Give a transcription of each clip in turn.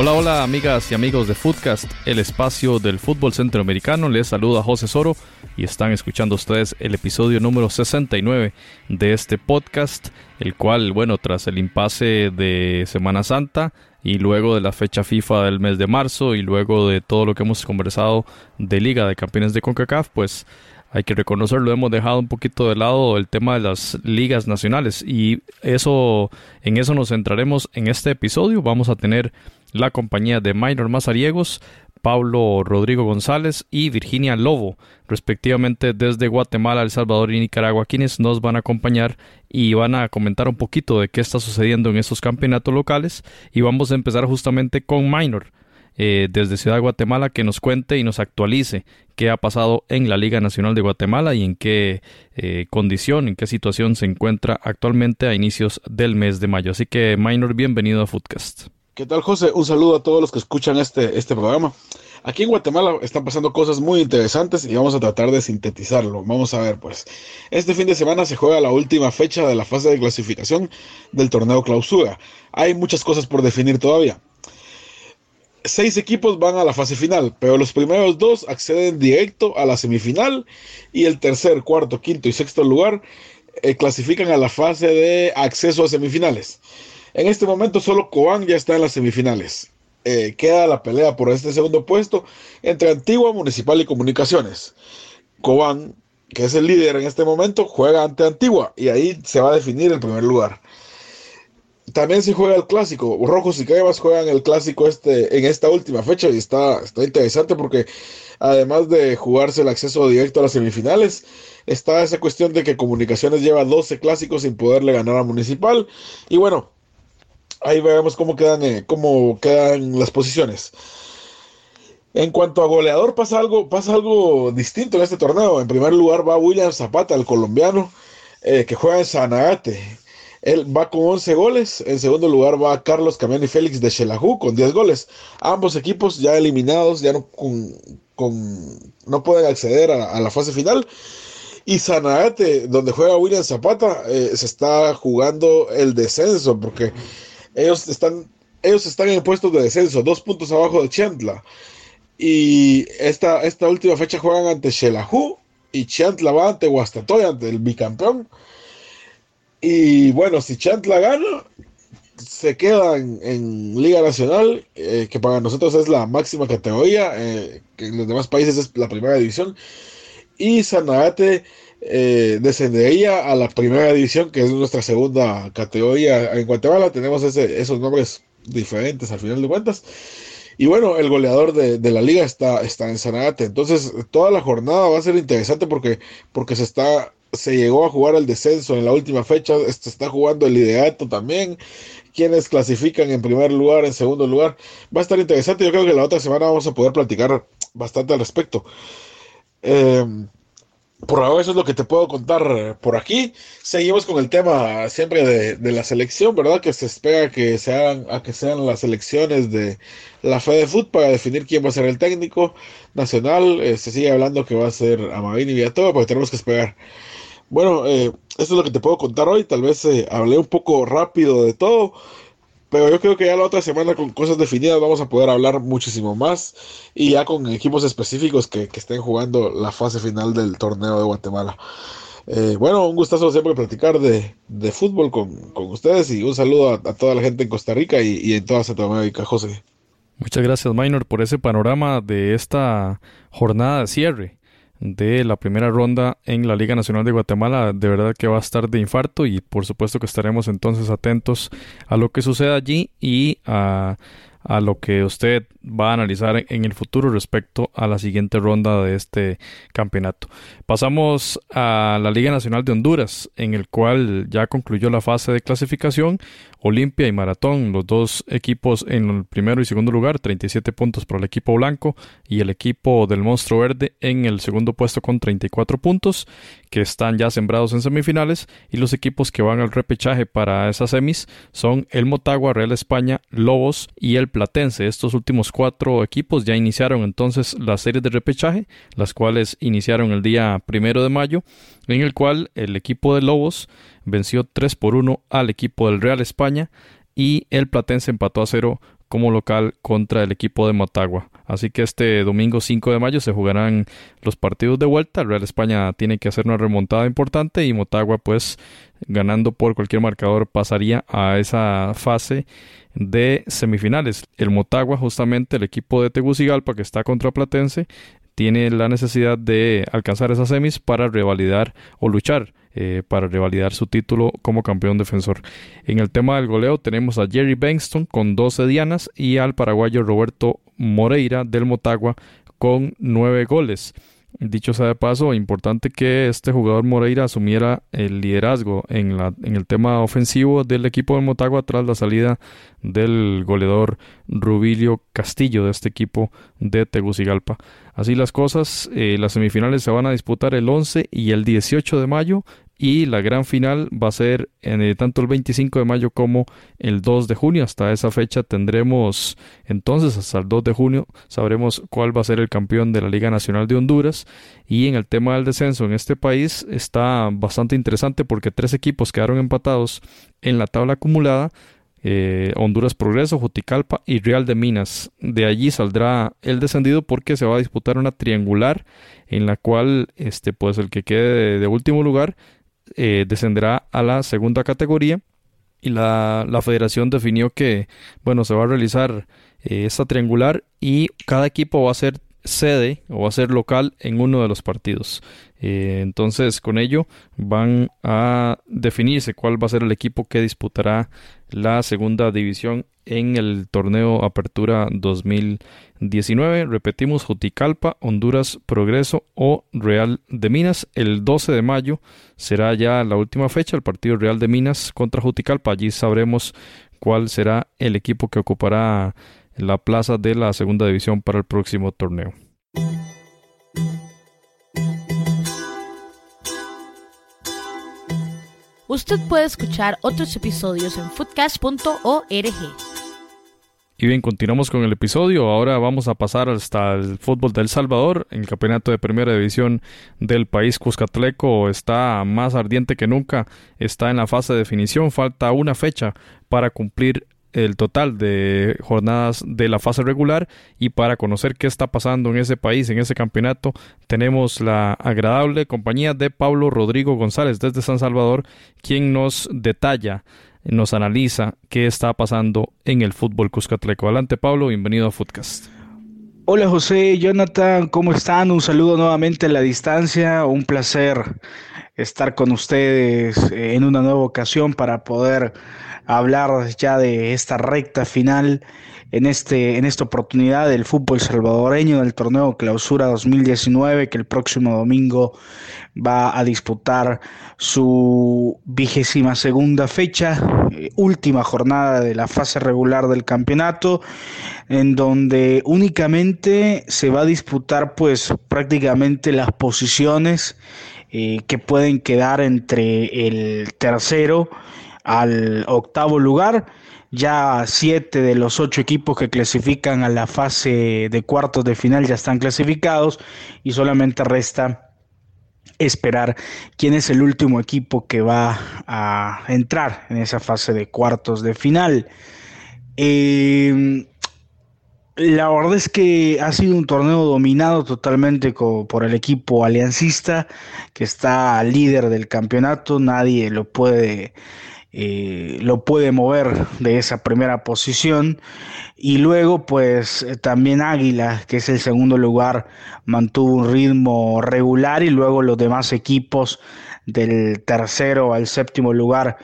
Hola, hola amigas y amigos de Footcast, el espacio del fútbol centroamericano. Les saluda José Soro y están escuchando ustedes el episodio número 69 de este podcast, el cual, bueno, tras el impasse de Semana Santa y luego de la fecha FIFA del mes de marzo y luego de todo lo que hemos conversado de Liga de Campeones de CONCACAF, pues hay que reconocerlo, hemos dejado un poquito de lado el tema de las ligas nacionales y eso en eso nos centraremos en este episodio. Vamos a tener la compañía de Minor Mazariegos, Pablo Rodrigo González y Virginia Lobo, respectivamente desde Guatemala, El Salvador y Nicaragua, quienes nos van a acompañar y van a comentar un poquito de qué está sucediendo en estos campeonatos locales. Y vamos a empezar justamente con Minor. Eh, desde Ciudad de Guatemala que nos cuente y nos actualice qué ha pasado en la Liga Nacional de Guatemala y en qué eh, condición, en qué situación se encuentra actualmente a inicios del mes de mayo. Así que, Minor, bienvenido a Foodcast. ¿Qué tal, José? Un saludo a todos los que escuchan este, este programa. Aquí en Guatemala están pasando cosas muy interesantes y vamos a tratar de sintetizarlo. Vamos a ver, pues. Este fin de semana se juega la última fecha de la fase de clasificación del torneo clausura. Hay muchas cosas por definir todavía seis equipos van a la fase final, pero los primeros dos acceden directo a la semifinal y el tercer, cuarto, quinto y sexto lugar eh, clasifican a la fase de acceso a semifinales. En este momento solo Cobán ya está en las semifinales. Eh, queda la pelea por este segundo puesto entre Antigua, Municipal y Comunicaciones. Cobán, que es el líder en este momento, juega ante Antigua y ahí se va a definir el primer lugar. También se juega el clásico. Rojos y Caibas juegan el clásico este, en esta última fecha y está, está interesante porque además de jugarse el acceso directo a las semifinales, está esa cuestión de que Comunicaciones lleva 12 clásicos sin poderle ganar a Municipal. Y bueno, ahí vemos cómo quedan, eh, cómo quedan las posiciones. En cuanto a goleador, pasa algo, pasa algo distinto en este torneo. En primer lugar va William Zapata, el colombiano, eh, que juega en Sanagate. Él va con 11 goles. En segundo lugar va Carlos Camiani Félix de Xelajú con 10 goles. Ambos equipos ya eliminados, ya no, con, no pueden acceder a, la fase final. Y Sanagate, donde juega William Zapata, eh, se está jugando el descenso porque ellos están, ellos están en puestos de descenso, dos puntos abajo de Chantla. Y esta, esta última fecha juegan ante Xelajú y Chantla va ante Guastatoya, ante el bicampeón. Y bueno, si Chantla gana, se queda en, Liga Nacional, eh, que para nosotros es la máxima categoría, eh, que en los demás países es la primera división. Y Sanagate eh, descendería a la primera división, que es nuestra segunda categoría. En Guatemala tenemos esos nombres diferentes al final de cuentas. Y bueno, el goleador de, la liga está, está en Sanagate. Entonces, toda la jornada va a ser interesante porque, porque se está se llegó a jugar el descenso en la última fecha, se está jugando el liderato también, quienes clasifican en primer lugar, en segundo lugar. Va a estar interesante, yo creo que la otra semana vamos a poder platicar bastante al respecto. Eh, por ahora eso es lo que te puedo contar por aquí. Seguimos con el tema siempre de, la selección, ¿verdad? Que se espera que sean, a que sean las elecciones de la Fútbol para definir quién va a ser el técnico nacional. Eh, se sigue hablando que va a ser Amavín y Villatoba, pero tenemos que esperar. Bueno, eh, esto es lo que te puedo contar hoy. Tal vez eh, hablé un poco rápido de todo, pero yo creo que ya la otra semana con cosas definidas vamos a poder hablar muchísimo más y ya con equipos específicos que, estén jugando la fase final del torneo de Guatemala. Eh, bueno, un gustazo siempre platicar de, fútbol con, ustedes y un saludo a, toda la gente en Costa Rica y, y en toda Centroamérica, José. Muchas gracias, Minor, por ese panorama de esta jornada de cierre de la primera ronda en la Liga Nacional de Guatemala. De verdad que va a estar de infarto y por supuesto que estaremos entonces atentos a lo que suceda allí y a, a lo que usted va a analizar en el futuro respecto a la siguiente ronda de este campeonato. Pasamos a la Liga Nacional de Honduras, en el cual ya concluyó la fase de clasificación. Olimpia y Maratón, los dos equipos en el primero y segundo lugar, 37 puntos para el equipo blanco y el equipo del Monstruo Verde en el segundo puesto con 34 puntos, que están ya sembrados en semifinales. Y los equipos que van al repechaje para esas semis son el Motagua, Real España, Lobos y el Platense. Estos últimos cuatro equipos ya iniciaron entonces las series de repechaje, las cuales iniciaron el día primero de mayo, en el cual el equipo de Lobos venció 3 por 1 al equipo del Real España y el Platense empató a cero como local contra el equipo de Motagua. Así que este domingo 5 de mayo se jugarán los partidos de vuelta. El Real España tiene que hacer una remontada importante y Motagua pues ganando por cualquier marcador pasaría a esa fase de semifinales. El Motagua justamente el equipo de Tegucigalpa que está contra Platense tiene la necesidad de alcanzar esas semis para revalidar o luchar eh, para revalidar su título como campeón defensor. En el tema del goleo tenemos a Jerry Bengston con 12 dianas y al paraguayo Roberto Moreira del Motagua con 9 goles. Dicho sea de paso, importante que este jugador Moreira asumiera el liderazgo en, la, en el tema ofensivo del equipo de Motagua tras la salida del goleador Rubilio Castillo de este equipo de Tegucigalpa. Así las cosas, eh, las semifinales se van a disputar el 11 y el 18 de mayo y la gran final va a ser en, eh, tanto el 25 de mayo como el 2 de junio. Hasta esa fecha tendremos entonces hasta el 2 de junio sabremos cuál va a ser el campeón de la Liga Nacional de Honduras y en el tema del descenso en este país está bastante interesante porque tres equipos quedaron empatados en la tabla acumulada eh, Honduras Progreso, Juticalpa y Real de Minas. De allí saldrá el descendido porque se va a disputar una triangular en la cual este pues el que quede de, último lugar eh, descenderá a la segunda categoría y la, la, federación definió que bueno se va a realizar eh, esta triangular y cada equipo va a ser sede o va a ser local en uno de los partidos. Eh, entonces, con ello van a definirse cuál va a ser el equipo que disputará la segunda división en el torneo Apertura 2019. Repetimos, Juticalpa, Honduras Progreso o Real de Minas. El 12 de mayo será ya la última fecha, el partido Real de Minas contra Juticalpa. Allí sabremos cuál será el equipo que ocupará la plaza de la segunda división para el próximo torneo. Usted puede escuchar otros episodios en foodcast.org. Y bien, continuamos con el episodio. Ahora vamos a pasar hasta el fútbol del Salvador. El campeonato de primera división del país Cuscatleco está más ardiente que nunca. Está en la fase de definición. Falta una fecha para cumplir el total de jornadas de la fase regular y para conocer qué está pasando en ese país, en ese campeonato, tenemos la agradable compañía de Pablo Rodrigo González desde San Salvador, quien nos detalla, nos analiza qué está pasando en el fútbol cuscatleco. Adelante Pablo, bienvenido a Footcast. Hola José, Jonathan, ¿cómo están? Un saludo nuevamente a la distancia, un placer estar con ustedes en una nueva ocasión para poder hablar ya de esta recta final en, este, en esta oportunidad del fútbol salvadoreño del torneo Clausura 2019 que el próximo domingo va a disputar su vigésima segunda fecha, eh, última jornada de la fase regular del campeonato, en donde únicamente se va a disputar pues prácticamente las posiciones eh, que pueden quedar entre el tercero al octavo lugar. Ya siete de los ocho equipos que clasifican a la fase de cuartos de final ya están clasificados y solamente resta esperar quién es el último equipo que va a entrar en esa fase de cuartos de final. Em, la verdad es que ha sido un torneo dominado totalmente por el equipo aliancista que está líder del campeonato, nadie lo puede eh, lo puede mover de esa primera posición. Y luego, pues eh, también Águila, que es el segundo lugar, mantuvo un ritmo regular y luego los demás equipos del tercero al séptimo lugar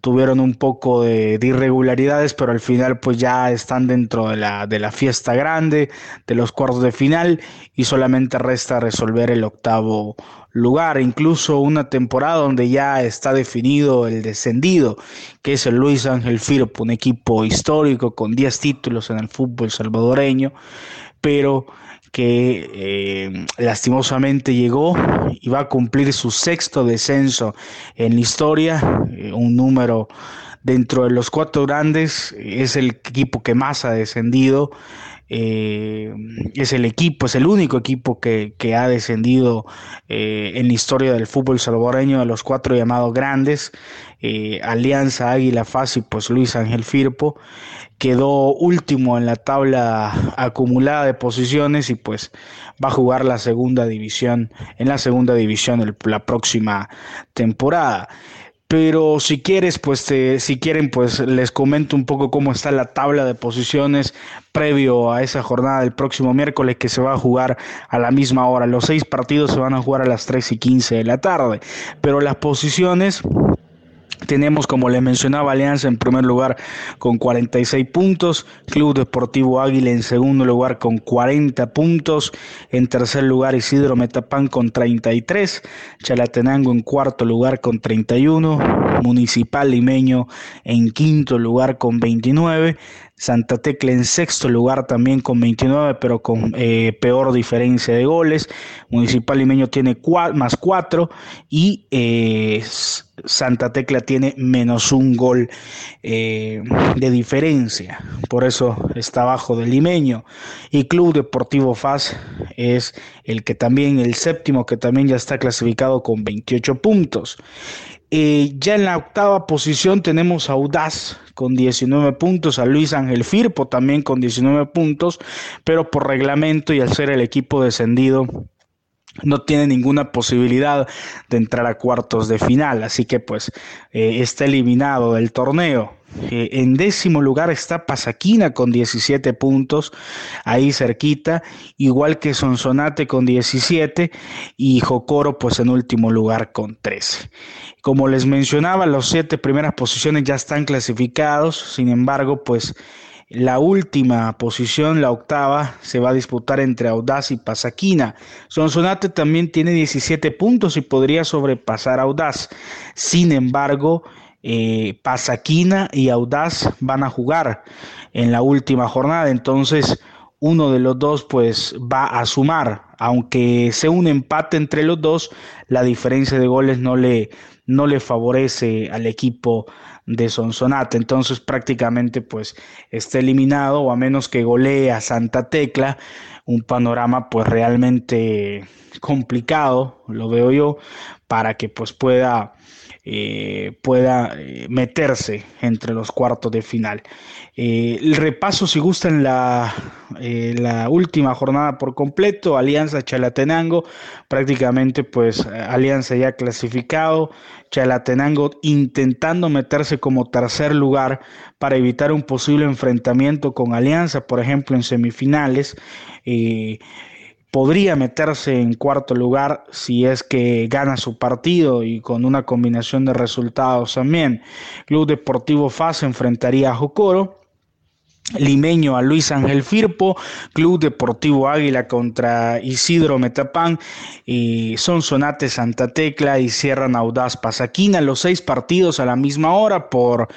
tuvieron un poco de, irregularidades, pero al final pues ya están dentro de la, de la fiesta grande, de los cuartos de final y solamente resta resolver el octavo lugar, incluso una temporada donde ya está definido el descendido, que es el Luis Ángel Firpo, un equipo histórico con 10 títulos en el fútbol salvadoreño, pero que eh, lastimosamente llegó y va a cumplir su sexto descenso en la historia, eh, un número dentro de los cuatro grandes, es el equipo que más ha descendido eh, es el equipo, es el único equipo que, ha descendido eh, en la historia del fútbol salvadoreño de los cuatro llamados grandes, eh, Alianza, Águila, Fácil, pues Luis Ángel Firpo, quedó último en la tabla acumulada de posiciones y pues va a jugar la segunda división, en la segunda división la próxima temporada. Pero si quieres, pues si quieren, pues les comento un poco cómo está la tabla de posiciones previo a esa jornada del próximo miércoles que se va a jugar a la misma hora. Los seis partidos se van a jugar a las 3 y 15 de la tarde. Pero las posiciones tenemos, como le mencionaba, Alianza en primer lugar con 46 puntos, Club Deportivo Águila en segundo lugar con 40 puntos, en tercer lugar Isidro Metapán con 33, Chalatenango en cuarto lugar con 31, Municipal Limeño en quinto lugar con 29, Santa Tecla en sexto lugar también con 29, pero con eh, peor diferencia de goles. Municipal Limeño tiene más 4 y eh, Santa Tecla tiene menos un gol eh, de diferencia. Por eso está abajo del Limeño. Y Club Deportivo FAS es el que también, el séptimo, que también ya está clasificado con 28 puntos. Eh, ya en la octava posición tenemos a Audaz con 19 puntos, a Luis Ángel Firpo también con 19 puntos, pero por reglamento y al ser el equipo descendido no tiene ninguna posibilidad de entrar a cuartos de final, así que pues eh, está eliminado del torneo. En décimo lugar está Pasaquina con 17 puntos, ahí cerquita, igual que Sonsonate con 17 y Jocoro pues en último lugar con 13. Como les mencionaba, los siete primeras posiciones ya están clasificados, sin embargo pues la última posición, la octava, se va a disputar entre Audaz y Pasaquina. Sonsonate también tiene 17 puntos y podría sobrepasar a Audaz. Sin embargo, eh, Pasaquina y Audaz van a jugar en la última jornada. Entonces, uno de los dos pues va a sumar. Aunque sea un empate entre los dos, la diferencia de goles no le, no le favorece al equipo de Sonsonate. Entonces prácticamente pues está eliminado o a menos que golee a Santa Tecla, un panorama pues realmente complicado, lo veo yo, para que pues pueda eh, pueda eh, meterse entre los cuartos de final. Eh, el repaso, si gustan, la, la última jornada por completo, Alianza Chalatenango, prácticamente pues Alianza ya clasificado, Chalatenango intentando meterse como tercer lugar para evitar un posible enfrentamiento con Alianza, por ejemplo, en semifinales podría meterse en cuarto lugar si es que gana su partido y con una combinación de resultados también. Club Deportivo FAS enfrentaría a Jocoro. Limeño a Luis Ángel Firpo, Club Deportivo Águila contra Isidro Metapán, y Sonsonate Santa Tecla y cierran Audaz Pasaquina, los seis partidos a la misma hora por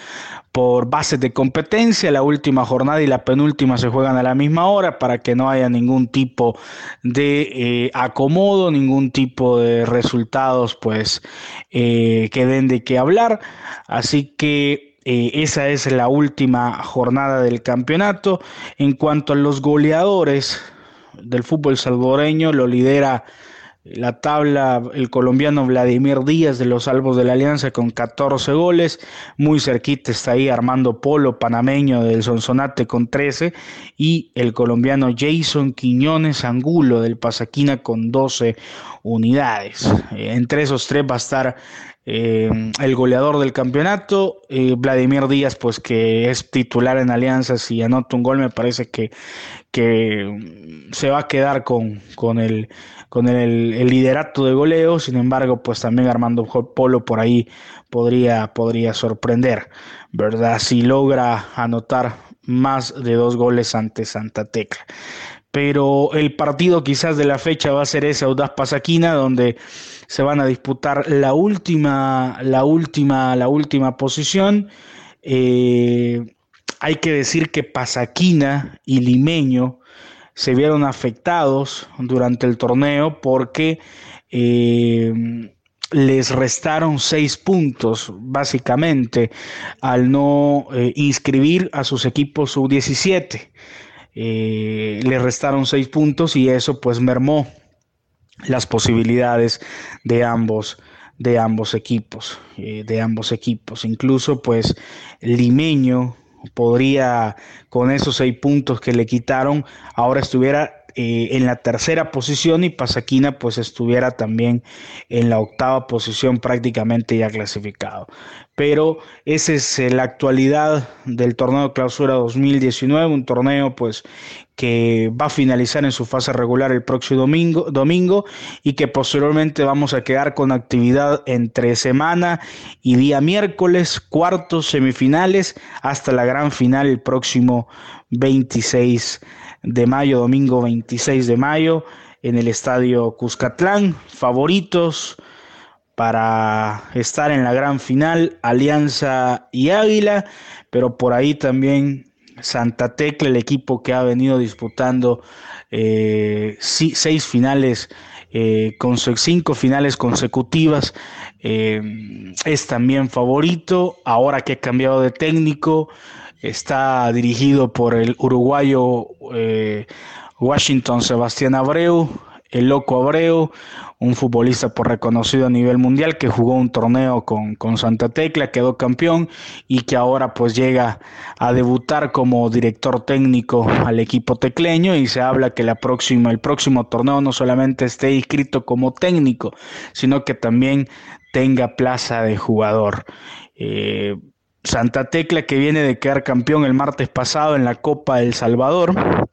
por bases de competencia. La última jornada y la penúltima se juegan a la misma hora para que no haya ningún tipo de eh, acomodo, ningún tipo de resultados pues eh, que den de qué hablar. Así que eh, esa es la última jornada del campeonato. En cuanto a los goleadores del fútbol salvadoreño, lo lidera la tabla, el colombiano Vladimir Díaz de los Salvos de la Alianza con 14 goles. Muy cerquita está ahí Armando Polo, panameño del Sonsonate con 13. Y el colombiano Jason Quiñones Angulo del Pasaquina con 12 unidades. Entre esos tres va a estar eh, el goleador del campeonato. Vladimir Díaz, pues que es titular en Alianzas y anota un gol, me parece que, que se va a quedar con, con, el, con el, liderato de goleo. Sin embargo, pues también Armando Polo por ahí podría, podría sorprender, ¿verdad? Si logra anotar más de dos goles ante Santa Tecla pero el partido quizás de la fecha va a ser ese Audaz Pasaquina, donde se van a disputar la última, la última, la última posición. Eh, hay que decir que Pasaquina y Limeño se vieron afectados durante el torneo porque eh, les restaron seis puntos, básicamente, al no eh, inscribir a sus equipos sub-17 eh, le restaron seis puntos y eso pues mermó las posibilidades de ambos de ambos equipos de ambos equipos. Incluso pues limeño podría con esos seis puntos que le quitaron ahora estuviera eh, en la tercera posición y Pasaquina pues estuviera también en la octava posición prácticamente ya clasificado. Pero esa es eh, la actualidad del torneo de clausura 2019, un torneo pues que va a finalizar en su fase regular el próximo domingo, domingo y que posteriormente vamos a quedar con actividad entre semana y día miércoles, cuartos, semifinales, hasta la gran final el próximo 26 de mayo, domingo 26 de mayo, en el estadio Cuscatlán. Favoritos para estar en la gran final, Alianza y Águila, pero por ahí también Santa Tecla, el equipo que ha venido disputando eh, seis finales, eh, con cinco finales consecutivas, eh, es también favorito. Ahora que ha cambiado de técnico, está dirigido por el uruguayo eh, Washington Sebastián Abreu, el loco Abreu, un futbolista por reconocido a nivel mundial que jugó un torneo con, con, Santa Tecla, quedó campeón y que ahora pues llega a debutar como director técnico al equipo tecleño y se habla que la próxima, el próximo torneo no solamente esté inscrito como técnico, sino que también tenga plaza de jugador. Eh, Santa Tecla que viene de quedar campeón el martes pasado en la Copa El Salvador,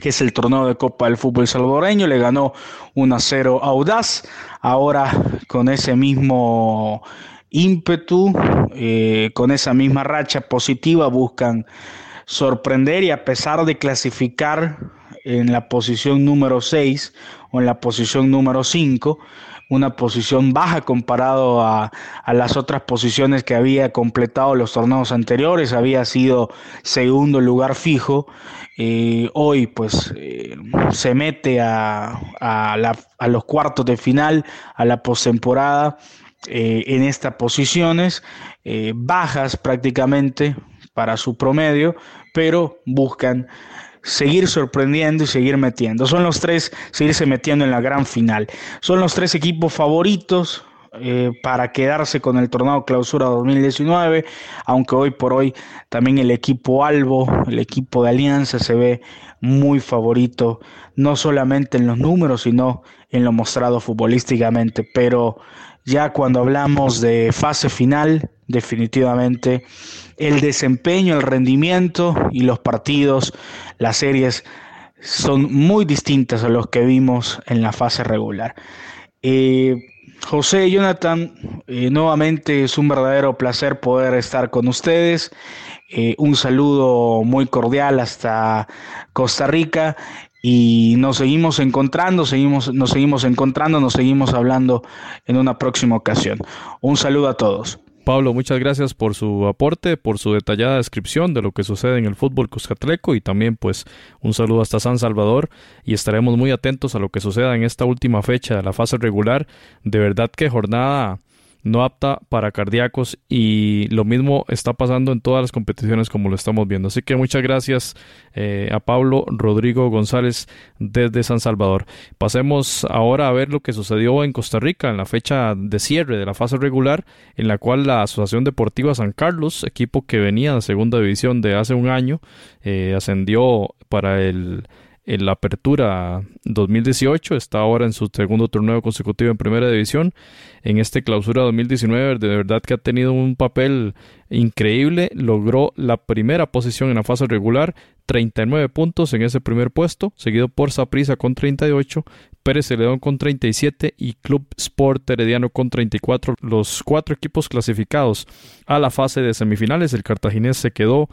que es el torneo de Copa del Fútbol salvadoreño, le ganó 1 a 0 Audaz. Ahora con ese mismo ímpetu, eh, con esa misma racha positiva, buscan sorprender y a pesar de clasificar en la posición número 6 o en la posición número 5, una posición baja comparado a, las otras posiciones que había completado los torneos anteriores, había sido segundo lugar fijo. Eh, hoy pues eh, se mete a, a, los cuartos de final, a la postemporada eh, en estas posiciones, bajas prácticamente para su promedio, pero buscan seguir sorprendiendo y seguir metiendo. Son los tres, seguirse metiendo en la gran final. Son los tres equipos favoritos eh, para quedarse con el torneo clausura 2019, aunque hoy por hoy también el equipo Albo, el equipo de Alianza se ve muy favorito, no solamente en los números, sino en lo mostrado futbolísticamente, pero ya cuando hablamos de fase final, definitivamente el desempeño, el rendimiento y los partidos, las series son muy distintas a los que vimos en la fase regular. Eh, José y Jonathan, eh, nuevamente es un verdadero placer poder estar con ustedes. Eh, un saludo muy cordial hasta Costa Rica y nos seguimos encontrando, seguimos, nos seguimos encontrando, nos seguimos hablando en una próxima ocasión. Un saludo a todos. Pablo, muchas gracias por su aporte, por su detallada descripción de lo que sucede en el fútbol cuscatleco y también pues un saludo hasta San Salvador y estaremos muy atentos a lo que suceda en esta última fecha de la fase regular. De verdad que jornada no apta para cardíacos y lo mismo está pasando en todas las competiciones como lo estamos viendo. Así que muchas gracias eh, a Pablo Rodrigo González desde San Salvador. Pasemos ahora a ver lo que sucedió en Costa Rica en la fecha de cierre de la fase regular en la cual la Asociación Deportiva San Carlos, equipo que venía de segunda división de hace un año, eh, ascendió para el en la apertura 2018, está ahora en su segundo torneo consecutivo en primera división. En este clausura 2019 de verdad que ha tenido un papel increíble, logró la primera posición en la fase regular, 39 puntos en ese primer puesto, seguido por Saprissa con 38, Pérez Celedón con 37 y Club Sport Herediano con 34. Los cuatro equipos clasificados a la fase de semifinales, el cartaginés se quedó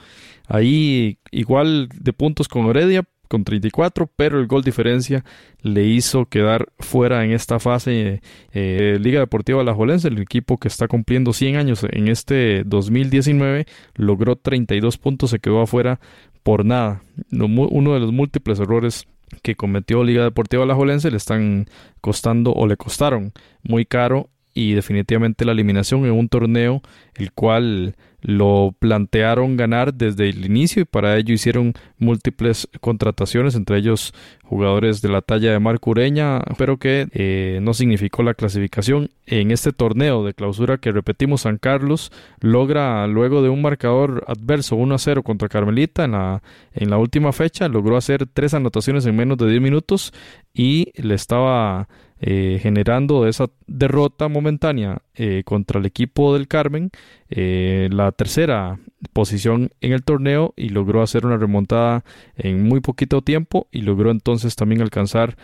ahí igual de puntos con Heredia, con 34, pero el gol diferencia le hizo quedar fuera en esta fase eh, Liga Deportiva Alajuelense, el equipo que está cumpliendo 100 años en este 2019, logró 32 puntos, se quedó afuera por nada. Uno de los múltiples errores que cometió Liga Deportiva Alajuelense le están costando o le costaron muy caro y definitivamente la eliminación en un torneo el cual lo plantearon ganar desde el inicio y para ello hicieron múltiples contrataciones, entre ellos jugadores de la talla de Marco Ureña, pero que eh, no significó la clasificación en este torneo de clausura que repetimos San Carlos logra luego de un marcador adverso 1 a 0 contra Carmelita en la, en la última fecha, logró hacer tres anotaciones en menos de 10 minutos y le estaba eh, generando esa derrota momentánea eh, contra el equipo del Carmen, eh, la tercera posición en el torneo y logró hacer una remontada en muy poquito tiempo y logró entonces también alcanzar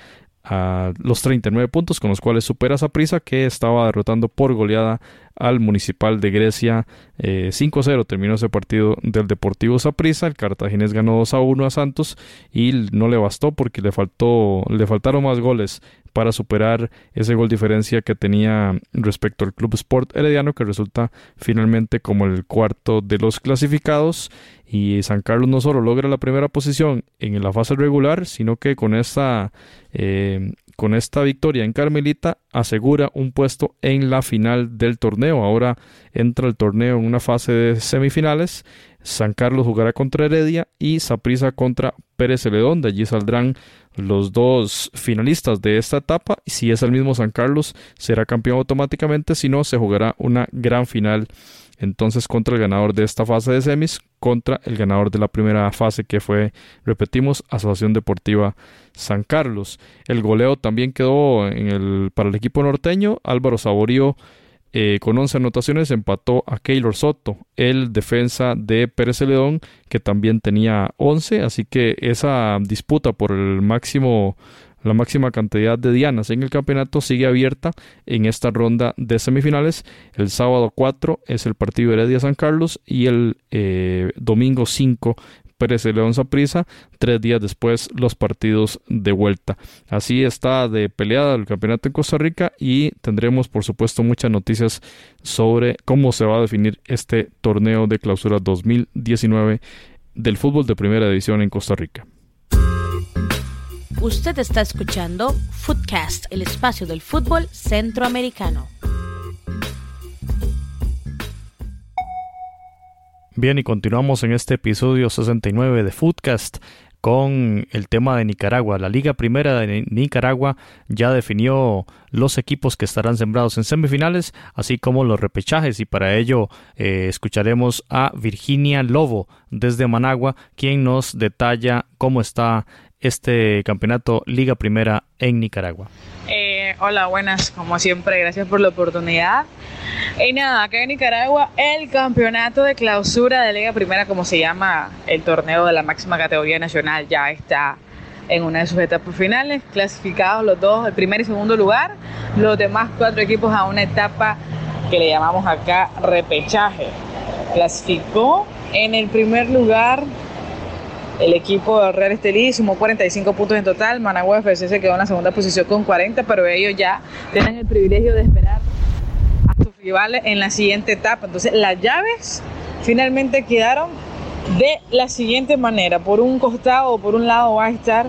a los 39 puntos con los cuales supera a prisa que estaba derrotando por goleada al Municipal de Grecia 5-0 terminó ese partido del Deportivo Saprissa el Cartaginés ganó 2-1 a Santos y no le bastó porque le faltó le faltaron más goles para superar ese gol diferencia que tenía respecto al Club Sport Herediano, que resulta finalmente como el cuarto de los clasificados. Y San Carlos no solo logra la primera posición en la fase regular, sino que con esta, eh, con esta victoria en Carmelita asegura un puesto en la final del torneo. Ahora entra el torneo en una fase de semifinales. San Carlos jugará contra Heredia y Saprissa contra Pérez Celedón. De allí saldrán los dos finalistas de esta etapa. Si es el mismo San Carlos, será campeón automáticamente. Si no, se jugará una gran final entonces contra el ganador de esta fase de semis, contra el ganador de la primera fase que fue, repetimos, Asociación Deportiva San Carlos. El goleo también quedó para el equipo norteño. Álvaro Saborío eh, con 11 anotaciones empató a Keylor Soto, el defensa de Pérez Celedón, que también tenía 11, así que esa disputa por el máximo la máxima cantidad de dianas en el campeonato sigue abierta en esta ronda de semifinales. El sábado 4 es el partido Heredia San Carlos y el eh, domingo 5 Pérez de León Saprisa, tres días después los partidos de vuelta. Así está de peleada el campeonato en Costa Rica y tendremos por supuesto muchas noticias sobre cómo se va a definir este torneo de clausura 2019 del fútbol de primera división en Costa Rica. Usted está escuchando Footcast, el espacio del fútbol centroamericano. Bien, y continuamos en este episodio 69 de Footcast con el tema de Nicaragua. La Liga Primera de Nicaragua ya definió los equipos que estarán sembrados en semifinales, así como los repechajes, y para ello eh, escucharemos a Virginia Lobo desde Managua, quien nos detalla cómo está este campeonato Liga Primera en Nicaragua. Eh, hola, buenas, como siempre, gracias por la oportunidad. Y nada, acá en Nicaragua, el campeonato de clausura de Liga Primera, como se llama el torneo de la máxima categoría nacional, ya está en una de sus etapas finales, clasificados los dos, el primer y segundo lugar, los demás cuatro equipos a una etapa que le llamamos acá repechaje. Clasificó en el primer lugar el equipo Real Estelí sumó 45 puntos en total. Managua FC se quedó en la segunda posición con 40, pero ellos ya tienen el privilegio de esperar a sus rivales en la siguiente etapa. Entonces, las llaves finalmente quedaron de la siguiente manera. Por un costado o por un lado va a estar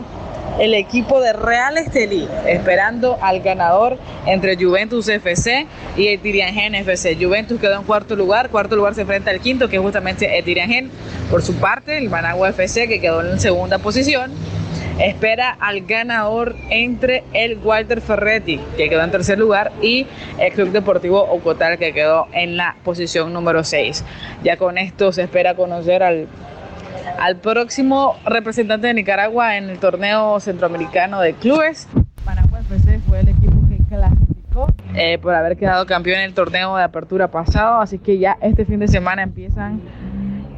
el equipo de Real Estelí, esperando al ganador entre Juventus FC y el Tiriangen FC. Juventus quedó en cuarto lugar, cuarto lugar se enfrenta al quinto, que es justamente el Tiriangen. Por su parte, el Managua FC, que quedó en segunda posición, espera al ganador entre el Walter Ferretti, que quedó en tercer lugar, y el Club Deportivo Ocotal, que quedó en la posición número 6. Ya con esto se espera conocer al al próximo representante de Nicaragua en el torneo centroamericano de clubes. Managua FC fue el equipo que clasificó eh, por haber quedado campeón en el torneo de apertura pasado, así que ya este fin de semana empiezan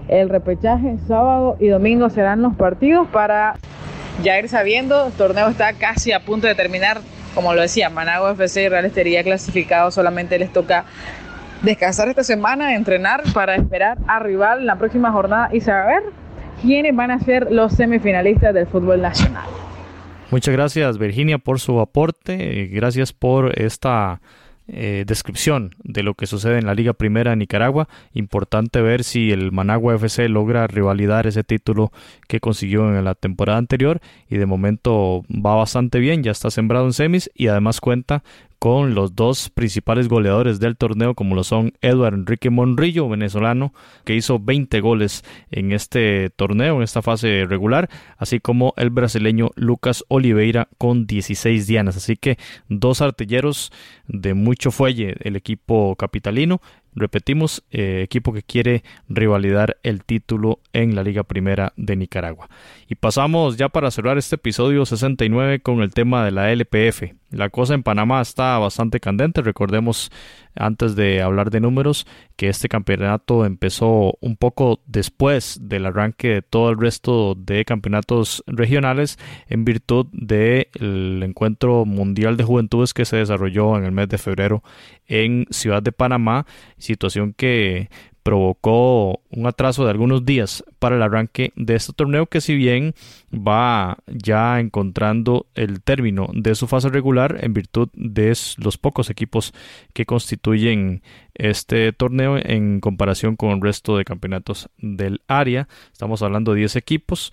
el repechaje, sábado y domingo serán los partidos para ya ir sabiendo, el torneo está casi a punto de terminar, como lo decía, Managua FC y Real estaría clasificado, solamente les toca descansar esta semana, entrenar para esperar a rival en la próxima jornada y saber quiénes van a ser los semifinalistas del fútbol nacional. Muchas gracias Virginia por su aporte, gracias por esta eh, descripción de lo que sucede en la Liga Primera de Nicaragua. Importante ver si el Managua FC logra rivalidar ese título que consiguió en la temporada anterior y de momento va bastante bien, ya está sembrado en semis y además cuenta con los dos principales goleadores del torneo, como lo son Eduardo Enrique Monrillo, venezolano, que hizo 20 goles en este torneo, en esta fase regular, así como el brasileño Lucas Oliveira con 16 dianas. Así que dos artilleros de mucho fuelle el equipo capitalino. Repetimos, eh, equipo que quiere rivalidar el título en la Liga Primera de Nicaragua. Y pasamos ya para cerrar este episodio 69 con el tema de la LPF. La cosa en Panamá está bastante candente. Recordemos, antes de hablar de números, que este campeonato empezó un poco después del arranque de todo el resto de campeonatos regionales en virtud del encuentro mundial de juventudes que se desarrolló en el mes de febrero en Ciudad de Panamá, situación que provocó un atraso de algunos días para el arranque de este torneo que si bien va ya encontrando el término de su fase regular en virtud de los pocos equipos que constituyen este torneo en comparación con el resto de campeonatos del área. Estamos hablando de 10 equipos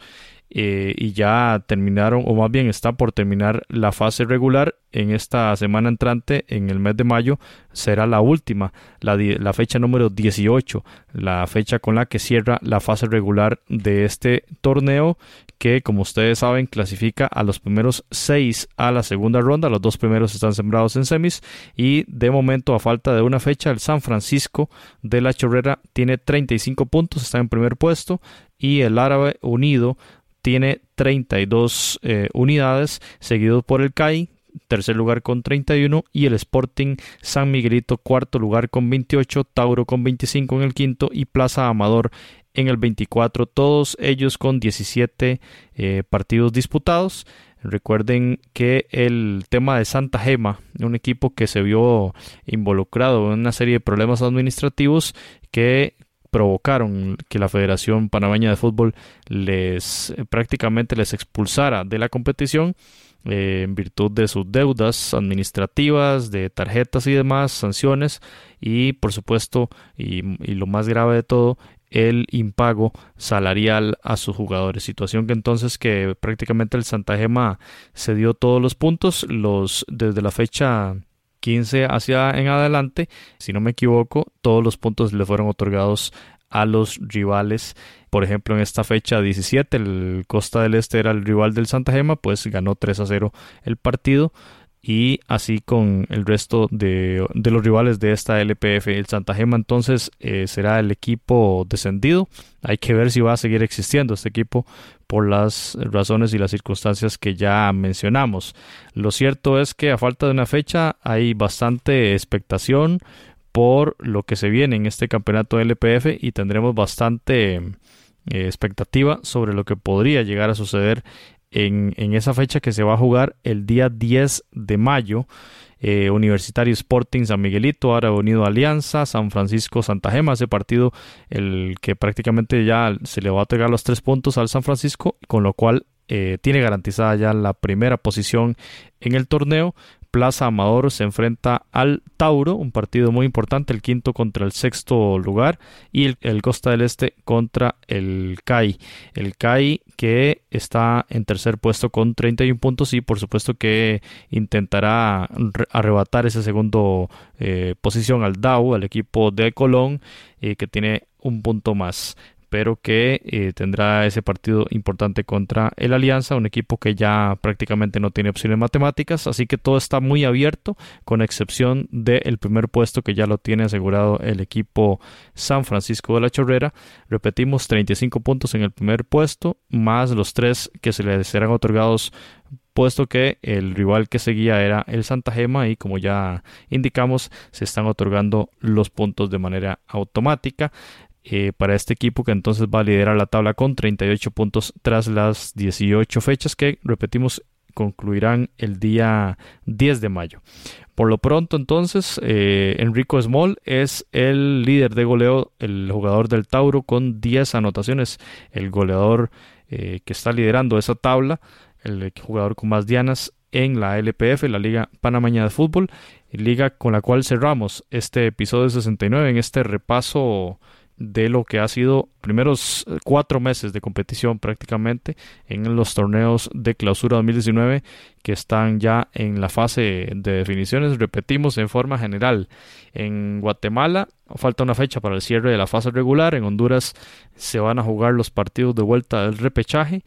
eh, y ya terminaron, o más bien está por terminar la fase regular en esta semana entrante, en el mes de mayo, será la última, la, la, fecha número 18, la fecha con la que cierra la fase regular de este torneo, que como ustedes saben clasifica a los primeros seis a la segunda ronda, los dos primeros están sembrados en semis y de momento a falta de una fecha el San Francisco de la Chorrera tiene 35 puntos, está en primer puesto y el Árabe Unido tiene 32 eh, unidades, seguido por el CAI, tercer lugar con 31 y el Sporting San Miguelito cuarto lugar con 28, Tauro con 25 en el quinto y Plaza Amador en el 24, todos ellos con 17 eh, partidos disputados. Recuerden que el tema de Santa Gema, un equipo que se vio involucrado en una serie de problemas administrativos que provocaron que la Federación Panameña de Fútbol les prácticamente les expulsara de la competición eh, en virtud de sus deudas administrativas, de tarjetas y demás, sanciones y por supuesto y, y lo más grave de todo el impago salarial a sus jugadores. Situación que entonces que prácticamente el Santa Gema se dio todos los puntos, los desde la fecha 15 hacia en adelante, si no me equivoco, todos los puntos le fueron otorgados a los rivales. Por ejemplo, en esta fecha 17, el Costa del Este era el rival del Santa Gema, pues ganó 3 a 0 el partido y así con el resto de, los rivales de esta LPF. El Santa Gema entonces eh, será el equipo descendido. Hay que ver si va a seguir existiendo este equipo por las razones y las circunstancias que ya mencionamos. Lo cierto es que a falta de una fecha hay bastante expectación por lo que se viene en este campeonato LPF y tendremos bastante eh, expectativa sobre lo que podría llegar a suceder en, esa fecha que se va a jugar el día 10 de mayo. Eh, Universitario Sporting San Miguelito, ahora unido Alianza, San Francisco Santa Gema, ese partido el que prácticamente ya se le va a otorgar los tres puntos al San Francisco, con lo cual eh, tiene garantizada ya la primera posición en el torneo. Plaza Amador se enfrenta al Tauro, un partido muy importante, el quinto contra el sexto lugar, y el, Costa del Este contra el CAI. El CAI que está en tercer puesto con 31 puntos y por supuesto que intentará arrebatar esa segundo eh, posición al DAO, al equipo de Colón, eh, que tiene un punto más. Pero que eh, tendrá ese partido importante contra el Alianza, un equipo que ya prácticamente no tiene opciones matemáticas, así que todo está muy abierto, con excepción del primer puesto que ya lo tiene asegurado el equipo San Francisco de la Chorrera. Repetimos, 35 puntos en el primer puesto, más los tres que se le serán otorgados puesto que el rival que seguía era el Santa Gema y como ya indicamos se están otorgando los puntos de manera automática. Eh, para este equipo que entonces va a liderar la tabla con 38 puntos tras las 18 fechas que repetimos concluirán el día 10 de mayo. Por lo pronto entonces eh, Enrico Small es el líder de goleo, el jugador del Tauro con 10 anotaciones, el goleador eh, que está liderando esa tabla, el jugador con más dianas en la LPF, la Liga Panameña de Fútbol, liga con la cual cerramos este episodio 69 en este repaso de lo que ha sido primeros eh, cuatro meses de competición prácticamente en los torneos de clausura 2019 que están ya en la fase de definiciones. Repetimos en forma general. En Guatemala falta una fecha para el cierre de la fase regular. En Honduras se van a jugar los partidos de vuelta del repechaje.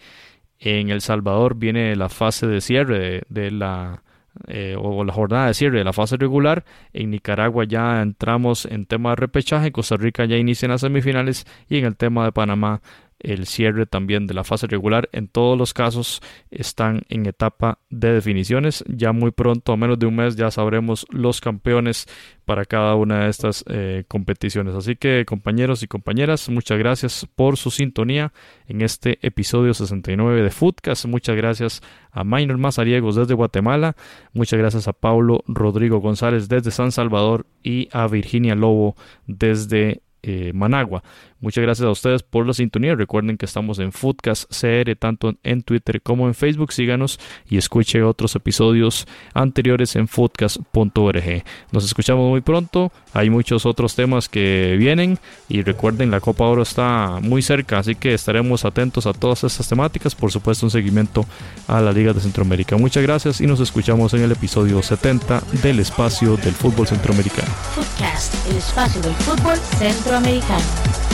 En El Salvador viene la fase de cierre de la eh, o la jornada de cierre de la fase regular. En Nicaragua ya entramos en tema de repechaje, Costa Rica ya inicia en las semifinales y en el tema de Panamá el cierre también de la fase regular. En todos los casos están en etapa de definiciones. Ya muy pronto, a menos de un mes, ya sabremos los campeones para cada una de estas eh, competiciones. Así que compañeros y compañeras, muchas gracias por su sintonía en este episodio 69 de Foodcast. Muchas gracias a Minor Mazariegos desde Guatemala. Muchas gracias a Pablo Rodrigo González desde San Salvador y a Virginia Lobo desde eh, Managua. Muchas gracias a ustedes por la sintonía. Recuerden que estamos en Foodcast CR, tanto en Twitter como en Facebook. Síganos y escuche otros episodios anteriores en foodcast.org. Nos escuchamos muy pronto. Hay muchos otros temas que vienen y recuerden, la Copa Oro está muy cerca, así que estaremos atentos a todas estas temáticas. Por supuesto, un seguimiento a la Liga de Centroamérica. Muchas gracias y nos escuchamos en el episodio 70 del Espacio del Fútbol Centroamericano. Foodcast, el espacio del fútbol centroamericano.